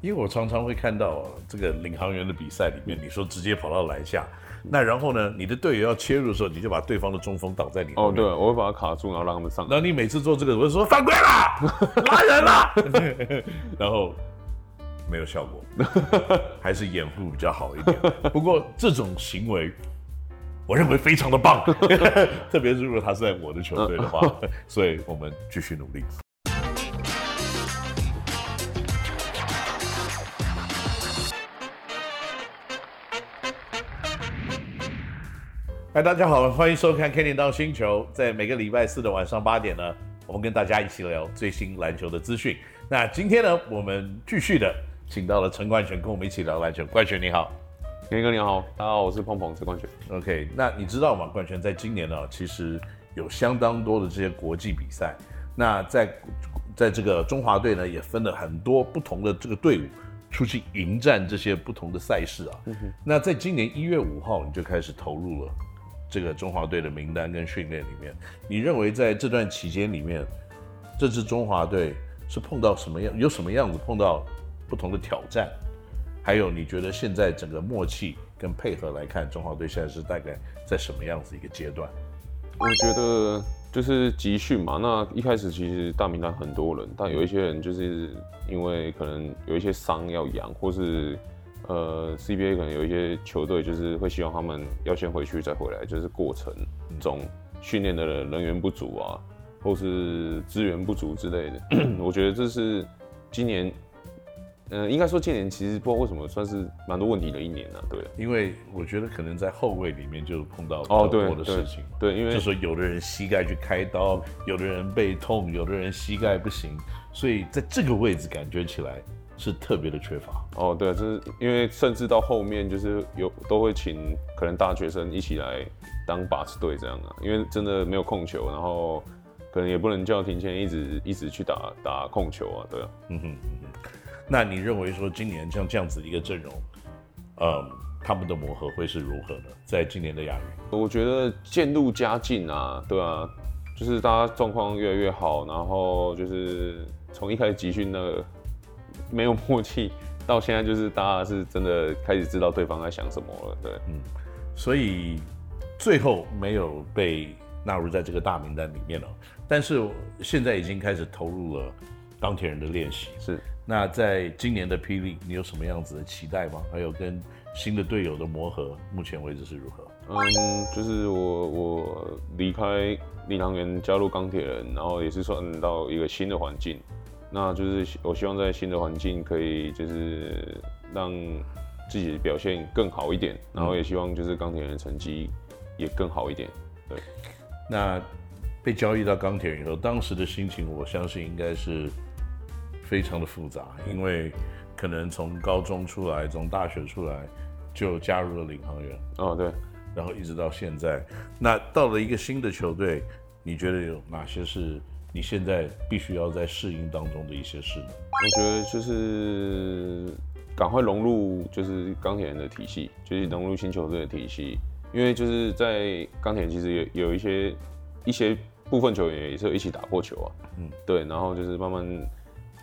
因为我常常会看到这个领航员的比赛里面，你说直接跑到篮下，那然后呢，你的队友要切入的时候，你就把对方的中锋挡在你。哦，对，我会把他卡住，然后让他们上。然后你每次做这个，我就说犯规了，拉人了，然后没有效果，还是掩护比较好一点。不过这种行为，我认为非常的棒，特别是如果他是在我的球队的话，所以我们继续努力。嗨，大家好，欢迎收看《Kenny 到星球》。在每个礼拜四的晚上八点呢，我们跟大家一起聊最新篮球的资讯。那今天呢，我们继续的请到了陈冠全，跟我们一起聊篮球。冠全你好，Kenny 哥你好，大家好，我是碰碰陈冠全。OK，那你知道吗？冠全在今年呢，其实有相当多的这些国际比赛。那在在这个中华队呢，也分了很多不同的这个队伍出去迎战这些不同的赛事啊。嗯、那在今年一月五号，你就开始投入了。这个中华队的名单跟训练里面，你认为在这段期间里面，这支中华队是碰到什么样，有什么样子碰到不同的挑战？还有你觉得现在整个默契跟配合来看，中华队现在是大概在什么样子一个阶段？我觉得就是集训嘛。那一开始其实大名单很多人，但有一些人就是因为可能有一些伤要养，或是。呃，CBA 可能有一些球队就是会希望他们要先回去再回来，就是过程中训练的人员不足啊，或是资源不足之类的。我觉得这是今年，呃，应该说今年其实不知道为什么算是蛮多问题的一年呢、啊。对，因为我觉得可能在后卫里面就碰到比较多的事情嘛。对，因为就说有的人膝盖去开刀，有的人背痛，有的人膝盖不行，所以在这个位置感觉起来。是特别的缺乏哦，对，就是因为甚至到后面就是有都会请可能大学生一起来当把持队这样啊，因为真的没有控球，然后可能也不能叫庭谦一直一直去打打控球啊，对啊，嗯哼嗯哼。那你认为说今年像这样子一个阵容，嗯，他们的磨合会是如何呢？在今年的亚运，我觉得渐入佳境啊，对啊，就是大家状况越来越好，然后就是从一开始集训的。没有默契，到现在就是大家是真的开始知道对方在想什么了，对，嗯，所以最后没有被纳入在这个大名单里面了，但是现在已经开始投入了钢铁人的练习。是，那在今年的霹雳，你有什么样子的期待吗？还有跟新的队友的磨合，目前为止是如何？嗯，就是我我离开领航员加入钢铁人，然后也是算到一个新的环境。那就是我希望在新的环境可以就是让自己的表现更好一点，然后也希望就是钢铁人的成绩也更好一点。对，那被交易到钢铁人以后，当时的心情我相信应该是非常的复杂，因为可能从高中出来，从大学出来就加入了领航员。哦，对，然后一直到现在，那到了一个新的球队，你觉得有哪些是？你现在必须要在适应当中的一些事呢？我觉得就是赶快融入，就是钢铁人的体系，就是融入新球队的体系。因为就是在钢铁其实有有一些一些部分球员也是有一起打过球啊，嗯，对，然后就是慢慢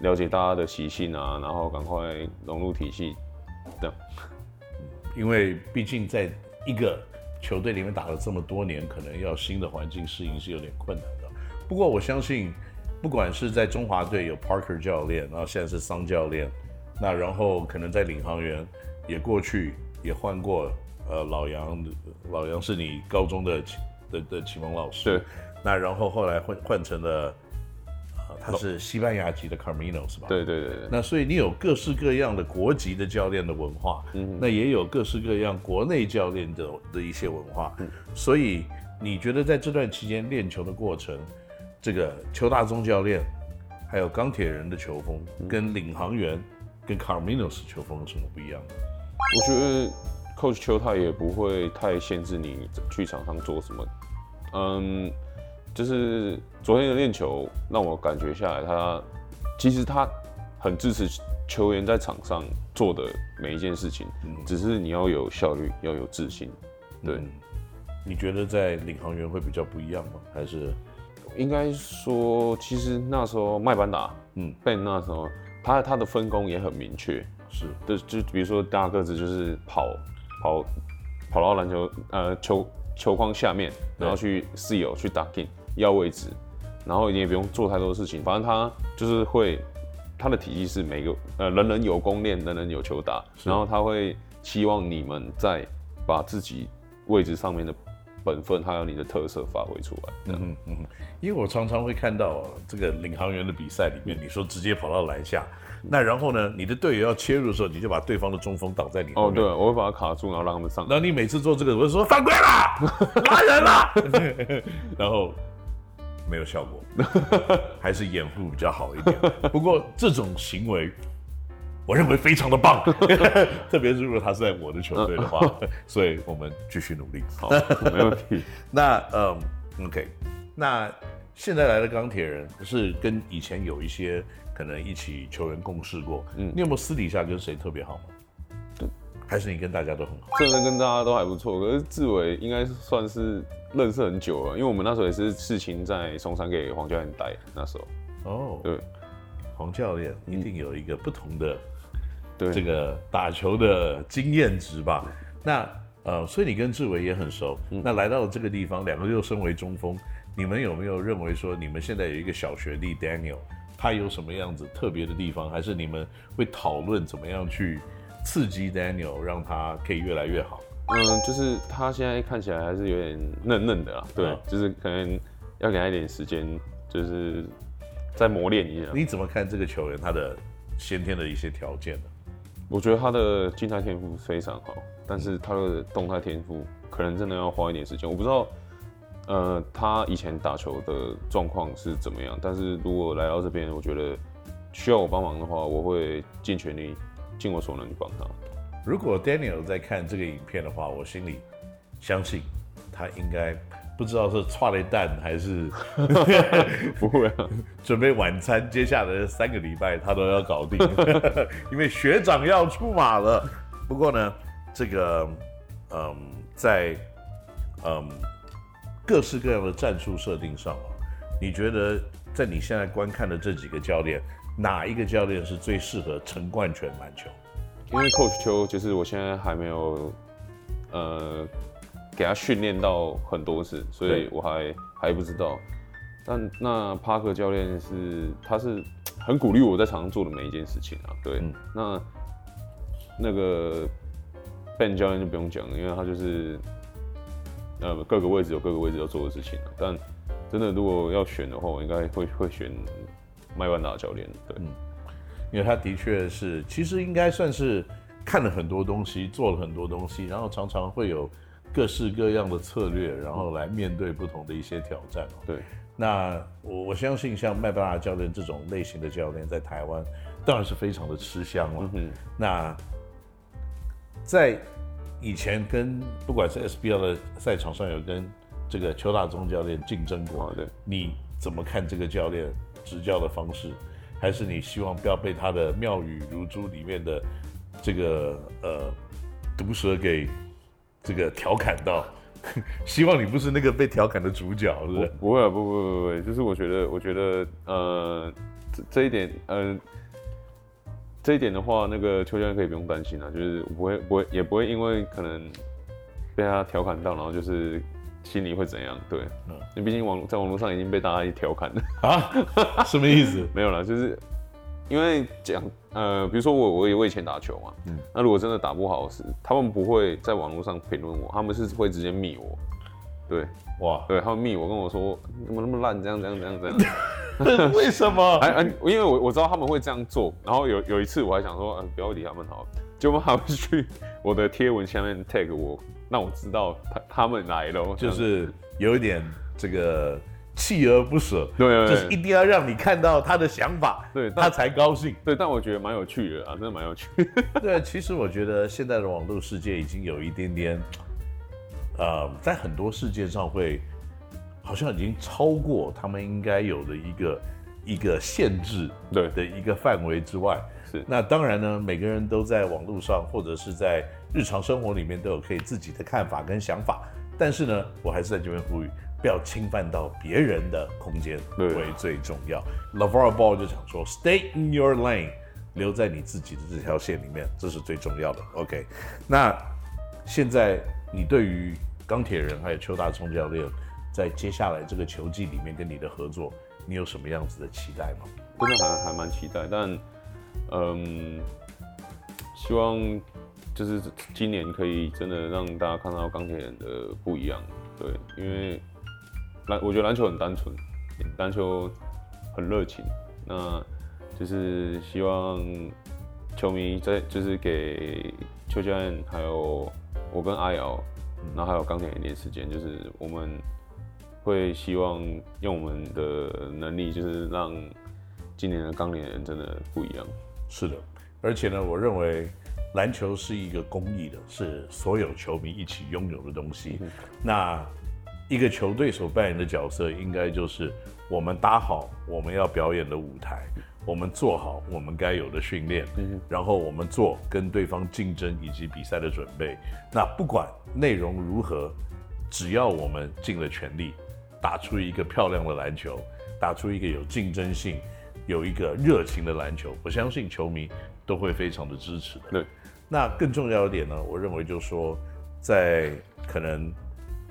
了解大家的习性啊，然后赶快融入体系，这样。因为毕竟在一个球队里面打了这么多年，可能要新的环境适应是有点困难的。不过我相信，不管是在中华队有 Parker 教练，然后现在是桑教练，那然后可能在领航员也过去也换过，呃，老杨，老杨是你高中的的的启蒙老师，对，那然后后来换换成了，呃，他是西班牙籍的 Carmino 是吧？对对对对。那所以你有各式各样的国籍的教练的文化，嗯，那也有各式各样国内教练的的一些文化，嗯，所以你觉得在这段期间练球的过程？这个邱大宗教练，还有钢铁人的球风，跟领航员、跟 Carminos 球风有什么不一样？我觉得 Coach 邱他也不会太限制你去场上做什么。嗯，就是昨天的练球让我感觉下来，他其实他很支持球员在场上做的每一件事情，嗯，只是你要有效率，要有自信。对，嗯，你觉得在领航员会比较不一样吗？还是？应该说，其实那时候麦班达，嗯，Ben 那时候他他的分工也很明确，是，就就比如说大个子就是跑跑跑到篮球呃球球框下面，然后去 seal 去打 king 要位置，然后你也不用做太多的事情，反正他就是会他的体系是每个呃人人有功练，人人有球打，然后他会希望你们在把自己位置上面的。本分还有你的特色发挥出来。嗯嗯，因为我常常会看到这个领航员的比赛里面，你说直接跑到篮下，那然后呢，你的队友要切入的时候，你就把对方的中锋挡在你后面。哦，对，我会把他卡住，然后让他们上。然后你每次做这个，我就说犯规了，拉人了，然后没有效果，还是掩护比较好一点。不过这种行为。我认为非常的棒，特别是如果他是在我的球队的话，所以我们继续努力。好，没问题。那嗯，OK，那现在来的钢铁人是跟以前有一些可能一起球员共事过，嗯，你有没有私底下跟谁特别好吗？对，还是你跟大家都很好？真的跟大家都还不错。可是志伟应该算是认识很久了，因为我们那时候也是事情在松山给黄教练带，那时候。哦，对，黄教练一定有一个不同的。对这个打球的经验值吧，那呃，所以你跟志伟也很熟。嗯、那来到了这个地方，两个又身为中锋，你们有没有认为说，你们现在有一个小学弟 Daniel，他有什么样子特别的地方？还是你们会讨论怎么样去刺激 Daniel，让他可以越来越好？嗯，就是他现在看起来还是有点嫩嫩的啦，对，嗯、就是可能要给他一点时间，就是再磨练一下。你怎么看这个球员他的先天的一些条件呢？我觉得他的静态天赋非常好，但是他的动态天赋可能真的要花一点时间。我不知道，呃，他以前打球的状况是怎么样。但是如果来到这边，我觉得需要我帮忙的话，我会尽全力、尽我所能去帮他。如果 Daniel 在看这个影片的话，我心里相信他应该。不知道是踹了一蛋还是 不会啊？准备晚餐，接下来的三个礼拜他都要搞定，因为学长要出马了。不过呢，这个嗯，在嗯各式各样的战术设定上啊，你觉得在你现在观看的这几个教练，哪一个教练是最适合陈冠全篮球？因为 Coach 邱就是我现在还没有呃。给他训练到很多次，所以我还还不知道。但那帕克教练是，他是很鼓励我在场上做的每一件事情啊。对，嗯、那那个 Ben 教练就不用讲了，因为他就是呃各个位置有各个位置要做的事情啊。但真的如果要选的话，我应该会会选麦万达教练。对、嗯，因为他的确是，其实应该算是看了很多东西，做了很多东西，然后常常会有。各式各样的策略，然后来面对不同的一些挑战。对，那我我相信像麦巴拉教练这种类型的教练，在台湾当然是非常的吃香了。嗯、那在以前跟不管是 SBL 的赛场上，有跟这个邱大宗教练竞争过。对，你怎么看这个教练执教的方式？还是你希望不要被他的妙语如珠里面的这个呃毒蛇给？这个调侃到，希望你不是那个被调侃的主角，是不是？不会啊，不不不不，就是我觉得，我觉得，呃，这这一点，呃，这一点的话，那个邱教练可以不用担心啊，就是不会不会，也不会因为可能被他调侃到，然后就是心里会怎样？对，嗯，你毕竟网在网络上已经被大家一调侃了啊，什么意思？没有了，就是。因为讲呃，比如说我我也我以前打球嘛，嗯，那如果真的打不好时，他们不会在网络上评论我，他们是会直接密我，对，哇，对，他们密我跟我说怎么那么烂，这样这样这样这样，为什么？哎哎，因为我我知道他们会这样做，然后有有一次我还想说，嗯、呃，不要理他们好，结果他们去我的贴文下面 tag 我，让我知道他他们来了，就是有一点这个。锲而不舍，对，对，对，就是一定要让你看到他的想法，对，他才高兴。对，但我觉得蛮有趣的啊，真的蛮有趣。对，其实我觉得现在的网络世界已经有一点点，呃，在很多世界上会好像已经超过他们应该有的一个一个限制，对的一个范围之外。是，那当然呢，每个人都在网络上或者是在日常生活里面都有可以自己的看法跟想法，但是呢，我还是在这边呼吁。不要侵犯到别人的空间为最重要。LeVar Ball 就想说，Stay in your lane，留在你自己的这条线里面，这是最重要的。OK，那现在你对于钢铁人还有邱大聪教练，在接下来这个球季里面跟你的合作，你有什么样子的期待吗？真的还还蛮期待，但嗯，希望就是今年可以真的让大家看到钢铁人的不一样。对，因为篮我觉得篮球很单纯，篮球很热情，那就是希望球迷在就是给邱教练还有我跟阿瑶，然后还有钢铁人一点时间，就是我们会希望用我们的能力，就是让今年的钢铁人真的不一样。是的，而且呢，我认为篮球是一个公益的，是所有球迷一起拥有的东西。嗯、那一个球队所扮演的角色，应该就是我们搭好我们要表演的舞台，我们做好我们该有的训练，嗯、然后我们做跟对方竞争以及比赛的准备。那不管内容如何，只要我们尽了全力，打出一个漂亮的篮球，打出一个有竞争性。有一个热情的篮球，我相信球迷都会非常的支持的。对，那更重要一点呢，我认为就是说，在可能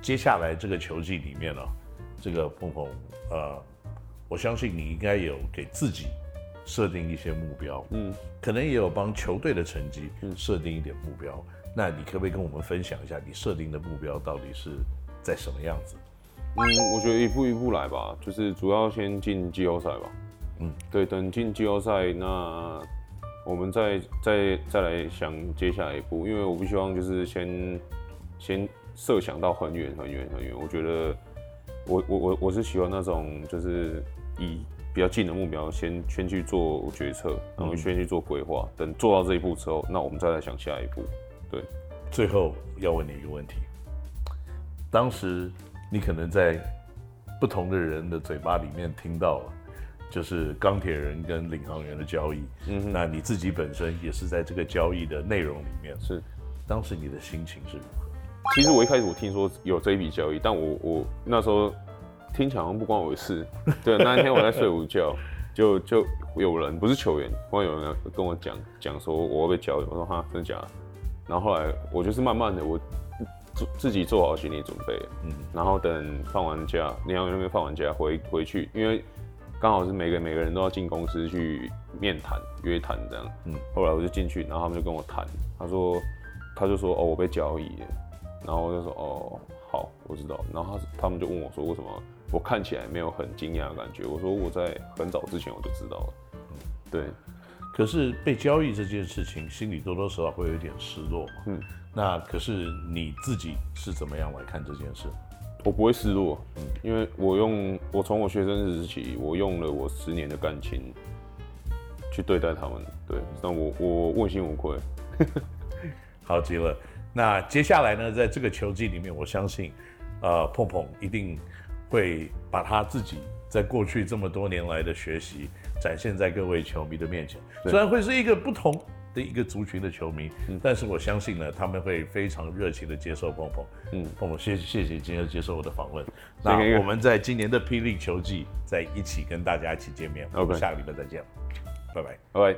接下来这个球季里面呢，这个鹏鹏，呃，我相信你应该有给自己设定一些目标，嗯，可能也有帮球队的成绩设定一点目标。嗯，那你可不可以跟我们分享一下你设定的目标到底是在什么样子？嗯，我觉得一步一步来吧，就是主要先进季后赛吧。嗯，对，等进季后赛，那我们再再再来想接下来一步，因为我不希望就是先先设想到很远很远很远。我觉得我我我我是喜欢那种就是以比较近的目标先先去做决策，然后先去做规划。嗯、等做到这一步之后，那我们再来想下一步。对，最后要问你一个问题：当时你可能在不同的人的嘴巴里面听到了。就是钢铁人跟领航员的交易，嗯，那你自己本身也是在这个交易的内容里面，是，当时你的心情是如何？其实我一开始我听说有这一笔交易，但我我那时候听起来好像不关我的事，对，那一天我在睡午觉，就就有人不是球员，忽然有人跟我讲讲说我会被交易，我说哈，真的假的？然后后来我就是慢慢的我做自己做好心理准备，嗯，然后等放完假，领航那边放完假回回去，因为。刚好是每个每个人都要进公司去面谈、约谈这样。嗯，后来我就进去，然后他们就跟我谈。他说，他就说，哦，我被交易了。然后我就说，哦，好，我知道。然后他他们就问我说，为什么我看起来没有很惊讶的感觉？我说我在很早之前我就知道了。嗯，对。可是被交易这件事情，心里多多少少会有一点失落嘛。嗯，那可是你自己是怎么样来看这件事？我不会失落，嗯，因为我用我从我学生时期，我用了我十年的感情去对待他们，对，那我我问心无愧，好极了。那接下来呢，在这个球季里面，我相信，呃，碰碰一定会把他自己在过去这么多年来的学习展现在各位球迷的面前，虽然会是一个不同。的一个族群的球迷，嗯，但是我相信呢，他们会非常热情的接受碰碰，嗯，碰碰，谢谢谢谢今天接受我的访问。那我们在今年的霹雳球季再一起跟大家一起见面，我们下个礼拜再见，拜拜，拜拜。